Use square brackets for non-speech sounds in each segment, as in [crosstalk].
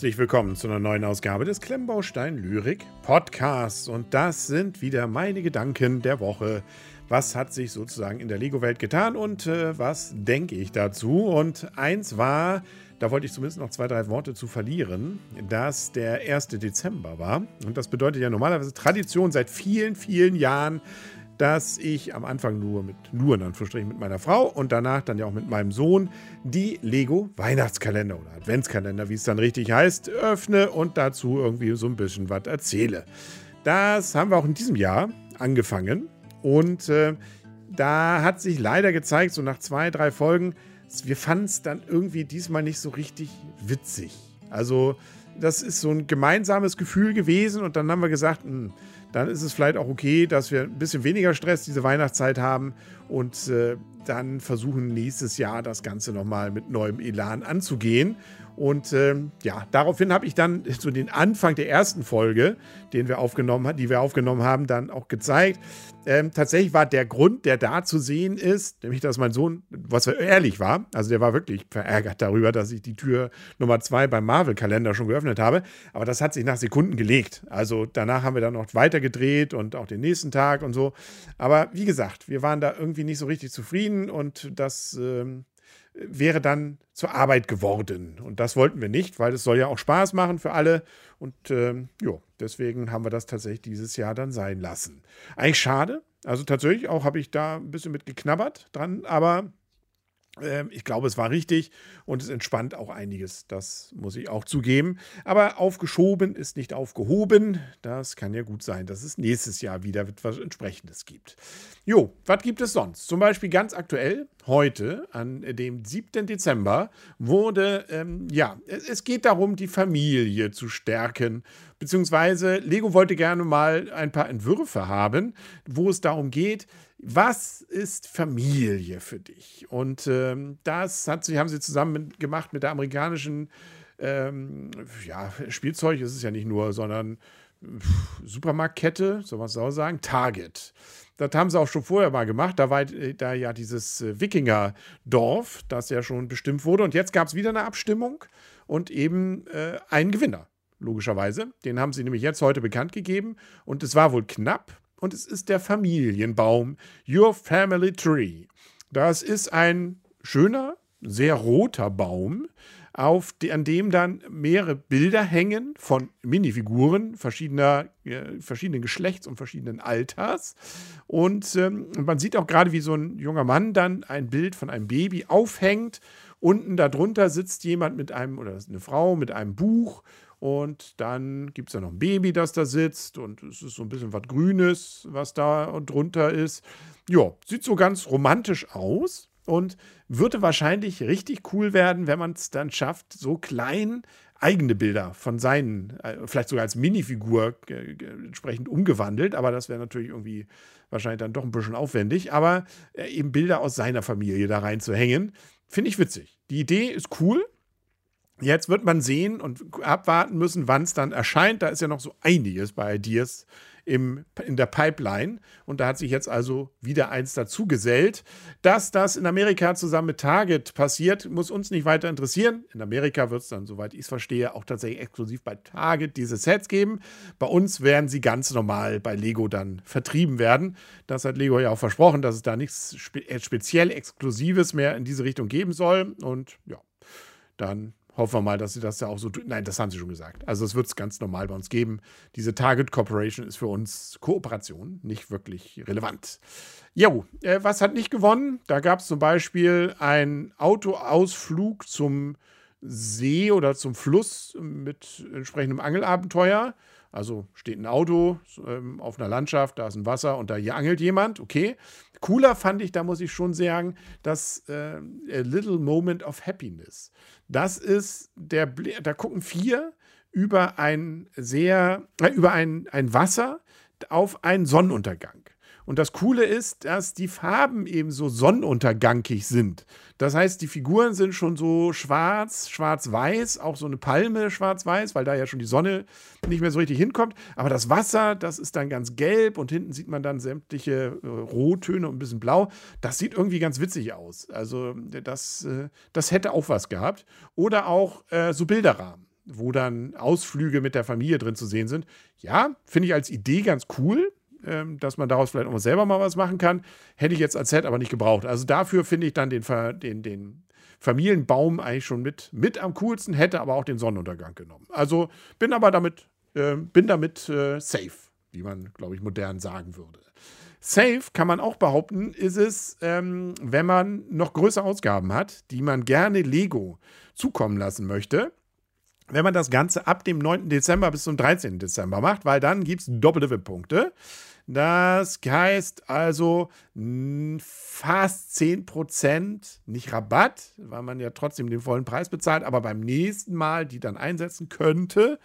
Herzlich willkommen zu einer neuen Ausgabe des Klemmbaustein Lyrik Podcasts. Und das sind wieder meine Gedanken der Woche. Was hat sich sozusagen in der Lego-Welt getan und äh, was denke ich dazu? Und eins war, da wollte ich zumindest noch zwei, drei Worte zu verlieren, dass der 1. Dezember war. Und das bedeutet ja normalerweise Tradition seit vielen, vielen Jahren dass ich am Anfang nur mit, nur in Anführungsstrichen mit meiner Frau und danach dann ja auch mit meinem Sohn die Lego Weihnachtskalender oder Adventskalender, wie es dann richtig heißt, öffne und dazu irgendwie so ein bisschen was erzähle. Das haben wir auch in diesem Jahr angefangen und äh, da hat sich leider gezeigt, so nach zwei, drei Folgen, wir fanden es dann irgendwie diesmal nicht so richtig witzig. Also das ist so ein gemeinsames Gefühl gewesen und dann haben wir gesagt, mh, hm, dann ist es vielleicht auch okay, dass wir ein bisschen weniger Stress diese Weihnachtszeit haben und äh, dann versuchen nächstes Jahr das Ganze nochmal mit neuem Elan anzugehen. Und ähm, ja, daraufhin habe ich dann so den Anfang der ersten Folge, den wir aufgenommen, die wir aufgenommen haben, dann auch gezeigt. Ähm, tatsächlich war der Grund, der da zu sehen ist, nämlich, dass mein Sohn, was ehrlich war, also der war wirklich verärgert darüber, dass ich die Tür Nummer zwei beim Marvel-Kalender schon geöffnet habe. Aber das hat sich nach Sekunden gelegt. Also danach haben wir dann noch weiter gedreht und auch den nächsten Tag und so. Aber wie gesagt, wir waren da irgendwie nicht so richtig zufrieden und das ähm, wäre dann zur Arbeit geworden. Und das wollten wir nicht, weil es soll ja auch Spaß machen für alle. Und ähm, ja, deswegen haben wir das tatsächlich dieses Jahr dann sein lassen. Eigentlich schade. Also tatsächlich auch habe ich da ein bisschen mit geknabbert dran, aber ich glaube, es war richtig und es entspannt auch einiges. Das muss ich auch zugeben. Aber aufgeschoben ist nicht aufgehoben. Das kann ja gut sein, dass es nächstes Jahr wieder etwas Entsprechendes gibt. Jo, was gibt es sonst? Zum Beispiel ganz aktuell, heute, an dem 7. Dezember, wurde, ähm, ja, es geht darum, die Familie zu stärken. Beziehungsweise Lego wollte gerne mal ein paar Entwürfe haben, wo es darum geht, was ist Familie für dich? Und ähm, das hat sie, haben sie zusammen mit, gemacht mit der amerikanischen ähm, ja, Spielzeug, ist es ja nicht nur, sondern Supermarktkette, soll man so sagen, Target. Das haben sie auch schon vorher mal gemacht. Da war da ja dieses äh, Wikinger-Dorf, das ja schon bestimmt wurde. Und jetzt gab es wieder eine Abstimmung und eben äh, einen Gewinner, logischerweise. Den haben sie nämlich jetzt heute bekannt gegeben. Und es war wohl knapp und es ist der Familienbaum, Your Family Tree. Das ist ein schöner, sehr roter Baum, auf an dem dann mehrere Bilder hängen von Minifiguren verschiedener, äh, verschiedenen Geschlechts und verschiedenen Alters. Und ähm, man sieht auch gerade, wie so ein junger Mann dann ein Bild von einem Baby aufhängt. Unten darunter sitzt jemand mit einem, oder eine Frau mit einem Buch und dann gibt es ja noch ein Baby, das da sitzt. Und es ist so ein bisschen was Grünes, was da drunter ist. Ja, sieht so ganz romantisch aus und würde wahrscheinlich richtig cool werden, wenn man es dann schafft, so klein eigene Bilder von seinen, äh, vielleicht sogar als Minifigur äh, entsprechend umgewandelt, aber das wäre natürlich irgendwie wahrscheinlich dann doch ein bisschen aufwendig, aber äh, eben Bilder aus seiner Familie da reinzuhängen, finde ich witzig. Die Idee ist cool, Jetzt wird man sehen und abwarten müssen, wann es dann erscheint. Da ist ja noch so einiges bei Ideas im, in der Pipeline. Und da hat sich jetzt also wieder eins dazu gesellt. Dass das in Amerika zusammen mit Target passiert, muss uns nicht weiter interessieren. In Amerika wird es dann, soweit ich es verstehe, auch tatsächlich exklusiv bei Target diese Sets geben. Bei uns werden sie ganz normal bei Lego dann vertrieben werden. Das hat Lego ja auch versprochen, dass es da nichts spe speziell Exklusives mehr in diese Richtung geben soll. Und ja, dann Hoffen wir mal, dass sie das ja auch so tun. Nein, das haben sie schon gesagt. Also es wird es ganz normal bei uns geben. Diese Target Corporation ist für uns Kooperation, nicht wirklich relevant. Jo, äh, was hat nicht gewonnen? Da gab es zum Beispiel einen Autoausflug zum See oder zum Fluss mit entsprechendem Angelabenteuer. Also steht ein Auto ähm, auf einer Landschaft, da ist ein Wasser und da hier angelt jemand. Okay. Cooler fand ich, da muss ich schon sagen, das äh, A Little Moment of Happiness. Das ist der, da gucken vier über ein sehr, äh, über ein, ein Wasser auf einen Sonnenuntergang. Und das Coole ist, dass die Farben eben so sonnenuntergangig sind. Das heißt, die Figuren sind schon so schwarz, schwarz-weiß, auch so eine Palme schwarz-weiß, weil da ja schon die Sonne nicht mehr so richtig hinkommt. Aber das Wasser, das ist dann ganz gelb und hinten sieht man dann sämtliche äh, Rottöne und ein bisschen blau. Das sieht irgendwie ganz witzig aus. Also das, äh, das hätte auch was gehabt. Oder auch äh, so Bilderrahmen. wo dann Ausflüge mit der Familie drin zu sehen sind. Ja, finde ich als Idee ganz cool, dass man daraus vielleicht auch selber mal was machen kann. Hätte ich jetzt als Set aber nicht gebraucht. Also dafür finde ich dann den, den, den Familienbaum eigentlich schon mit, mit am coolsten, hätte aber auch den Sonnenuntergang genommen. Also bin aber damit, äh, bin damit äh, safe, wie man, glaube ich, modern sagen würde. Safe kann man auch behaupten, ist es, ähm, wenn man noch größere Ausgaben hat, die man gerne Lego zukommen lassen möchte. Wenn man das Ganze ab dem 9. Dezember bis zum 13. Dezember macht, weil dann gibt es doppelte WIP-Punkte. Das heißt also fast 10%, nicht Rabatt, weil man ja trotzdem den vollen Preis bezahlt, aber beim nächsten Mal die dann einsetzen könnte.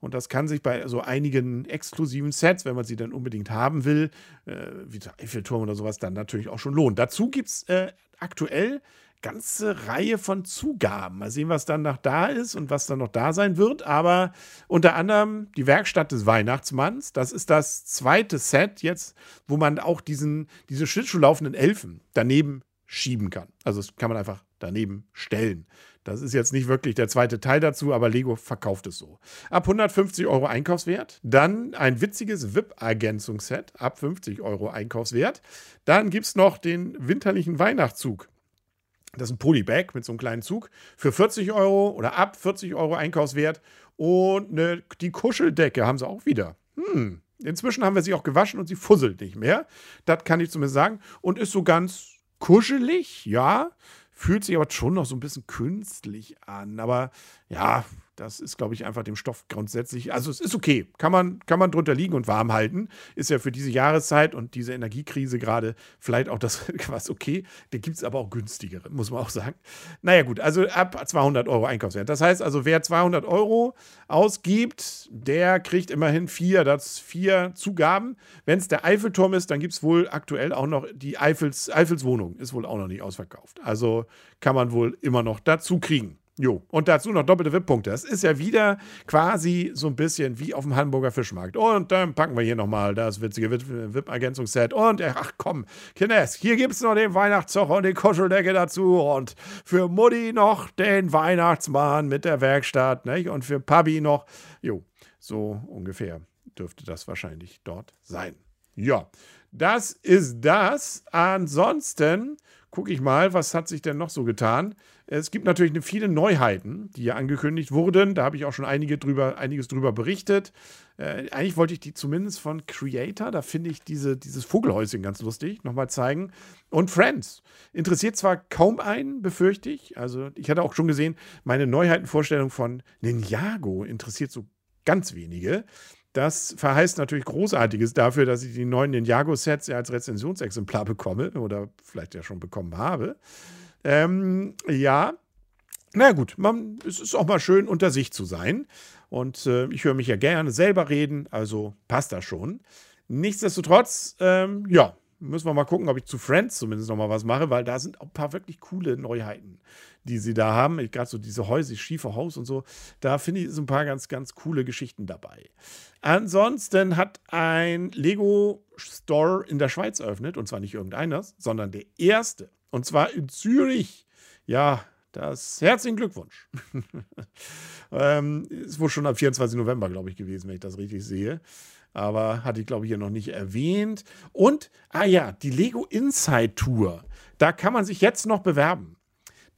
Und das kann sich bei so einigen exklusiven Sets, wenn man sie dann unbedingt haben will, äh, wie der Eiffelturm oder sowas, dann natürlich auch schon lohnen. Dazu gibt es äh, aktuell ganze Reihe von Zugaben. Mal sehen, was dann noch da ist und was dann noch da sein wird. Aber unter anderem die Werkstatt des Weihnachtsmanns. Das ist das zweite Set jetzt, wo man auch diesen, diese Schlittschuhlaufenden Elfen daneben schieben kann. Also das kann man einfach daneben stellen. Das ist jetzt nicht wirklich der zweite Teil dazu, aber Lego verkauft es so. Ab 150 Euro Einkaufswert. Dann ein witziges VIP-Ergänzungsset ab 50 Euro Einkaufswert. Dann gibt es noch den winterlichen Weihnachtszug. Das ist ein Polybag mit so einem kleinen Zug für 40 Euro oder ab 40 Euro Einkaufswert. Und eine, die Kuscheldecke haben sie auch wieder. Hm. Inzwischen haben wir sie auch gewaschen und sie fusselt nicht mehr. Das kann ich zumindest sagen. Und ist so ganz kuschelig, ja. Fühlt sich aber schon noch so ein bisschen künstlich an. Aber ja, das ist, glaube ich, einfach dem Stoff grundsätzlich. Also es ist okay. Kann man, kann man drunter liegen und warm halten. Ist ja für diese Jahreszeit und diese Energiekrise gerade vielleicht auch das [laughs] was okay. Da gibt es aber auch günstigere, muss man auch sagen. Naja, gut, also ab 200 Euro Einkaufswert. Das heißt also, wer 200 Euro ausgibt, der kriegt immerhin vier, das vier Zugaben. Wenn es der Eiffelturm ist, dann gibt es wohl aktuell auch noch die Eiffels, Eiffels. Ist wohl auch noch nicht ausverkauft. Also kann man wohl immer noch dazu kriegen. Jo, und dazu noch doppelte WIP-Punkte. Das ist ja wieder quasi so ein bisschen wie auf dem Hamburger Fischmarkt. Und dann packen wir hier nochmal das witzige WIP-Ergänzungsset. Und ach komm, Kines, hier gibt es noch den Weihnachtszocher und die Kuscheldecke dazu. Und für Mutti noch den Weihnachtsmann mit der Werkstatt. Nicht? Und für Pabi noch. Jo, so ungefähr dürfte das wahrscheinlich dort sein. Ja, das ist das. Ansonsten gucke ich mal, was hat sich denn noch so getan. Es gibt natürlich viele Neuheiten, die ja angekündigt wurden. Da habe ich auch schon einige drüber, einiges drüber berichtet. Äh, eigentlich wollte ich die zumindest von Creator, da finde ich diese, dieses Vogelhäuschen ganz lustig, nochmal zeigen. Und Friends. Interessiert zwar kaum einen, befürchte ich. Also ich hatte auch schon gesehen, meine Neuheitenvorstellung von Ninjago interessiert so ganz wenige. Das verheißt natürlich Großartiges dafür, dass ich die neuen Ninjago-Sets ja als Rezensionsexemplar bekomme oder vielleicht ja schon bekommen habe. Ähm, ja, na gut, man, es ist auch mal schön, unter sich zu sein. Und äh, ich höre mich ja gerne selber reden, also passt das schon. Nichtsdestotrotz, ähm, ja, müssen wir mal gucken, ob ich zu Friends zumindest noch mal was mache, weil da sind auch ein paar wirklich coole Neuheiten, die sie da haben. Gerade so diese Häuser, schiefe Haus und so, da finde ich so ein paar ganz, ganz coole Geschichten dabei. Ansonsten hat ein Lego Store in der Schweiz eröffnet, und zwar nicht irgendeiner, sondern der erste. Und zwar in Zürich. Ja, das herzlichen Glückwunsch. [laughs] ähm, ist wohl schon am 24. November, glaube ich, gewesen, wenn ich das richtig sehe. Aber hatte ich, glaube ich, hier noch nicht erwähnt. Und, ah ja, die Lego Inside Tour. Da kann man sich jetzt noch bewerben.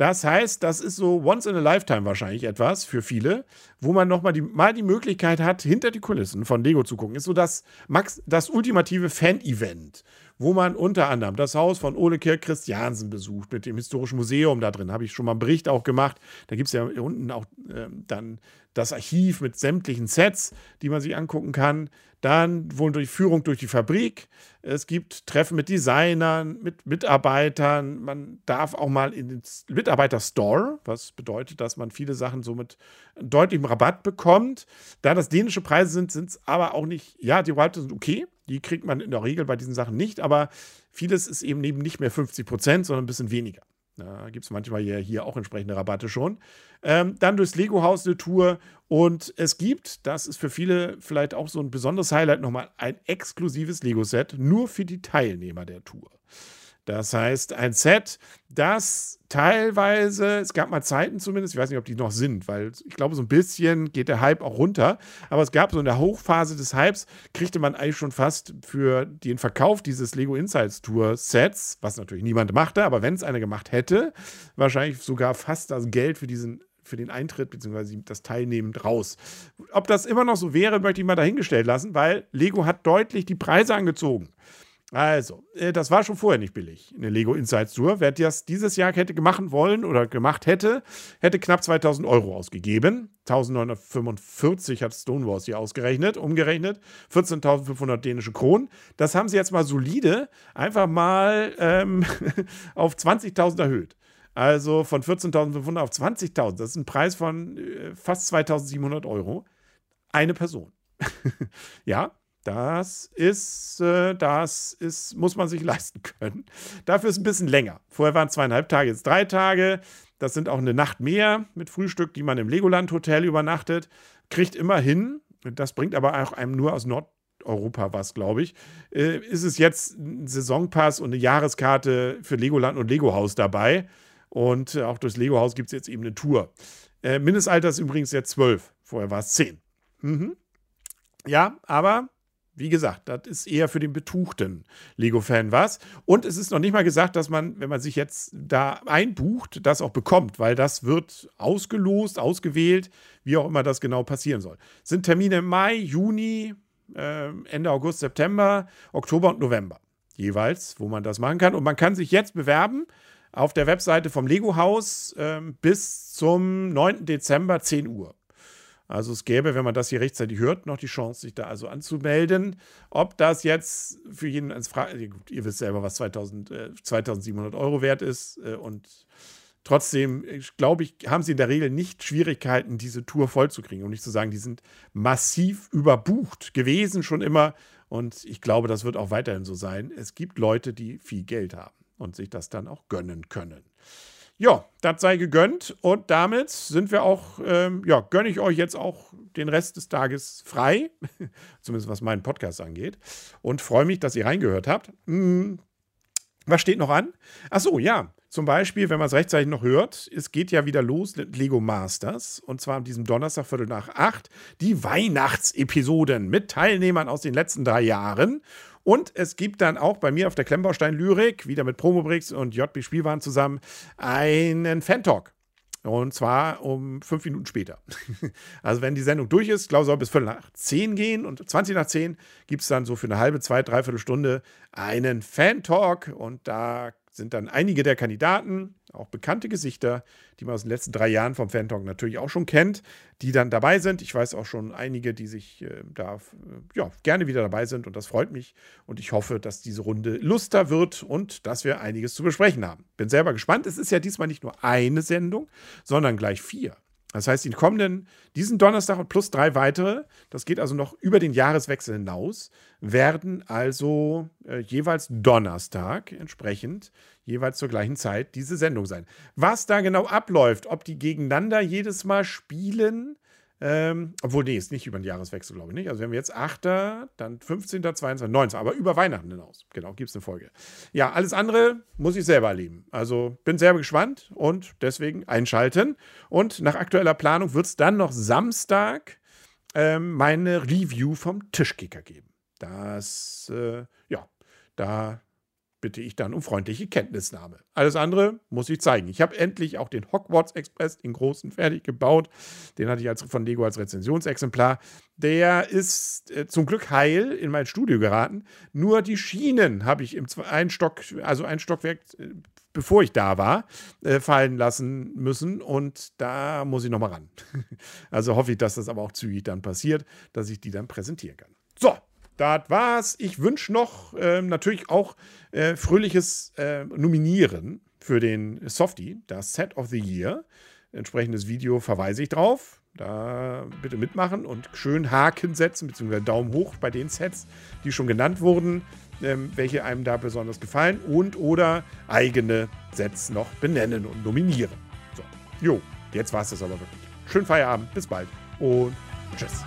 Das heißt, das ist so once in a lifetime wahrscheinlich etwas für viele, wo man nochmal die, mal die Möglichkeit hat, hinter die Kulissen von Lego zu gucken. Ist so das, Max, das ultimative Fan-Event, wo man unter anderem das Haus von Ole Kirk Christiansen besucht mit dem Historischen Museum da drin. Habe ich schon mal einen Bericht auch gemacht. Da gibt es ja unten auch äh, dann das Archiv mit sämtlichen Sets, die man sich angucken kann. Dann wohl durch Führung durch die Fabrik. Es gibt Treffen mit Designern, mit Mitarbeitern. Man darf auch mal in den Mitarbeiter-Store, was bedeutet, dass man viele Sachen so mit deutlichem Rabatt bekommt. Da das dänische Preise sind, sind es aber auch nicht, ja, die Rabatte sind okay. Die kriegt man in der Regel bei diesen Sachen nicht, aber vieles ist eben nicht mehr 50 Prozent, sondern ein bisschen weniger. Da gibt es manchmal ja hier auch entsprechende Rabatte schon. Ähm, dann durchs Lego-Haus eine Tour. Und es gibt, das ist für viele vielleicht auch so ein besonderes Highlight, nochmal ein exklusives Lego-Set nur für die Teilnehmer der Tour. Das heißt, ein Set, das teilweise, es gab mal Zeiten zumindest, ich weiß nicht, ob die noch sind, weil ich glaube, so ein bisschen geht der Hype auch runter. Aber es gab so in der Hochphase des Hypes, kriegte man eigentlich schon fast für den Verkauf dieses Lego Insights Tour Sets, was natürlich niemand machte, aber wenn es einer gemacht hätte, wahrscheinlich sogar fast das Geld für diesen für den Eintritt bzw. das Teilnehmen raus. Ob das immer noch so wäre, möchte ich mal dahingestellt lassen, weil Lego hat deutlich die Preise angezogen. Also, äh, das war schon vorher nicht billig, eine Lego Insights Tour. Wer das dieses Jahr hätte machen wollen oder gemacht hätte, hätte knapp 2000 Euro ausgegeben. 1945 hat Stonewalls hier ausgerechnet, umgerechnet. 14.500 dänische Kronen. Das haben sie jetzt mal solide einfach mal ähm, [laughs] auf 20.000 erhöht. Also von 14.500 auf 20.000. Das ist ein Preis von äh, fast 2.700 Euro. Eine Person. [laughs] ja, das ist, äh, das ist, muss man sich [laughs] leisten können. Dafür ist ein bisschen länger. Vorher waren zweieinhalb Tage, jetzt drei Tage. Das sind auch eine Nacht mehr mit Frühstück, die man im Legoland Hotel übernachtet. Kriegt immer hin. Das bringt aber auch einem nur aus Nordeuropa was, glaube ich. Äh, ist es jetzt ein Saisonpass und eine Jahreskarte für Legoland und Lego Haus dabei. Und auch durchs Lego Haus gibt es jetzt eben eine Tour. Äh, Mindestalter ist übrigens jetzt zwölf. Vorher war es zehn. Mhm. Ja, aber wie gesagt, das ist eher für den betuchten Lego-Fan was. Und es ist noch nicht mal gesagt, dass man, wenn man sich jetzt da einbucht, das auch bekommt, weil das wird ausgelost, ausgewählt, wie auch immer das genau passieren soll. Es sind Termine im Mai, Juni, äh, Ende August, September, Oktober und November jeweils, wo man das machen kann. Und man kann sich jetzt bewerben auf der Webseite vom Lego Haus äh, bis zum 9. Dezember 10 Uhr. Also es gäbe, wenn man das hier rechtzeitig hört, noch die Chance, sich da also anzumelden. Ob das jetzt für jeden als Frage, gut, ihr wisst selber, was 2000, äh, 2700 Euro wert ist äh, und trotzdem, glaube ich, haben sie in der Regel nicht Schwierigkeiten, diese Tour vollzukriegen. Um nicht zu sagen, die sind massiv überbucht gewesen schon immer und ich glaube, das wird auch weiterhin so sein. Es gibt Leute, die viel Geld haben und sich das dann auch gönnen können. Ja, das sei gegönnt und damit sind wir auch, ähm, ja, gönne ich euch jetzt auch den Rest des Tages frei, [laughs] zumindest was meinen Podcast angeht und freue mich, dass ihr reingehört habt. Hm, was steht noch an? Ach so, ja, zum Beispiel, wenn man es rechtzeitig noch hört, es geht ja wieder los mit Lego Masters und zwar am diesem Donnerstag, Viertel nach acht, die Weihnachtsepisoden mit Teilnehmern aus den letzten drei Jahren. Und es gibt dann auch bei mir auf der Klemmbaustein Lyrik, wieder mit Promobrix und JB Spielwaren zusammen, einen Fan-Talk. Und zwar um fünf Minuten später. [laughs] Also, wenn die Sendung durch ist, glaube ich, soll bis Viertel nach zehn gehen. Und 20 nach zehn gibt es dann so für eine halbe, zwei, dreiviertel Stunde einen Fan-Talk. Und da sind dann einige der Kandidaten, auch bekannte Gesichter, die man aus den letzten drei Jahren vom Fan-Talk natürlich auch schon kennt, die dann dabei sind. Ich weiß auch schon einige, die sich äh, da äh, ja, gerne wieder dabei sind und das freut mich. Und ich hoffe, dass diese Runde luster wird und dass wir einiges zu besprechen haben. Bin selber gespannt. Es ist ja diesmal nicht nur eine Sendung, sondern gleich vier. Das heißt, die kommenden, diesen Donnerstag und plus drei weitere, das geht also noch über den Jahreswechsel hinaus, werden also äh, jeweils Donnerstag entsprechend, jeweils zur gleichen Zeit diese Sendung sein. Was da genau abläuft, ob die gegeneinander jedes Mal spielen, ähm, obwohl, nee, ist nicht über den Jahreswechsel, glaube ich nicht. Also, wir jetzt 8., dann 15., 22., 19., aber über Weihnachten hinaus. Genau, gibt es eine Folge. Ja, alles andere muss ich selber erleben. Also, bin sehr gespannt und deswegen einschalten. Und nach aktueller Planung wird es dann noch Samstag ähm, meine Review vom Tischkicker geben. Das, äh, ja, da bitte ich dann um freundliche Kenntnisnahme. Alles andere muss ich zeigen. Ich habe endlich auch den Hogwarts Express, den großen, fertig gebaut. Den hatte ich als, von Lego als Rezensionsexemplar. Der ist äh, zum Glück heil in mein Studio geraten. Nur die Schienen habe ich im ein Stock, also ein Stockwerk, äh, bevor ich da war, äh, fallen lassen müssen. Und da muss ich nochmal ran. [laughs] also hoffe ich, dass das aber auch zügig dann passiert, dass ich die dann präsentieren kann. So, das war's. Ich wünsche noch ähm, natürlich auch äh, fröhliches äh, Nominieren für den Softie, das Set of the Year. Entsprechendes Video verweise ich drauf. Da bitte mitmachen und schön Haken setzen, beziehungsweise Daumen hoch bei den Sets, die schon genannt wurden, ähm, welche einem da besonders gefallen und oder eigene Sets noch benennen und nominieren. So, jo, jetzt war es das aber wirklich. Schönen Feierabend, bis bald und tschüss.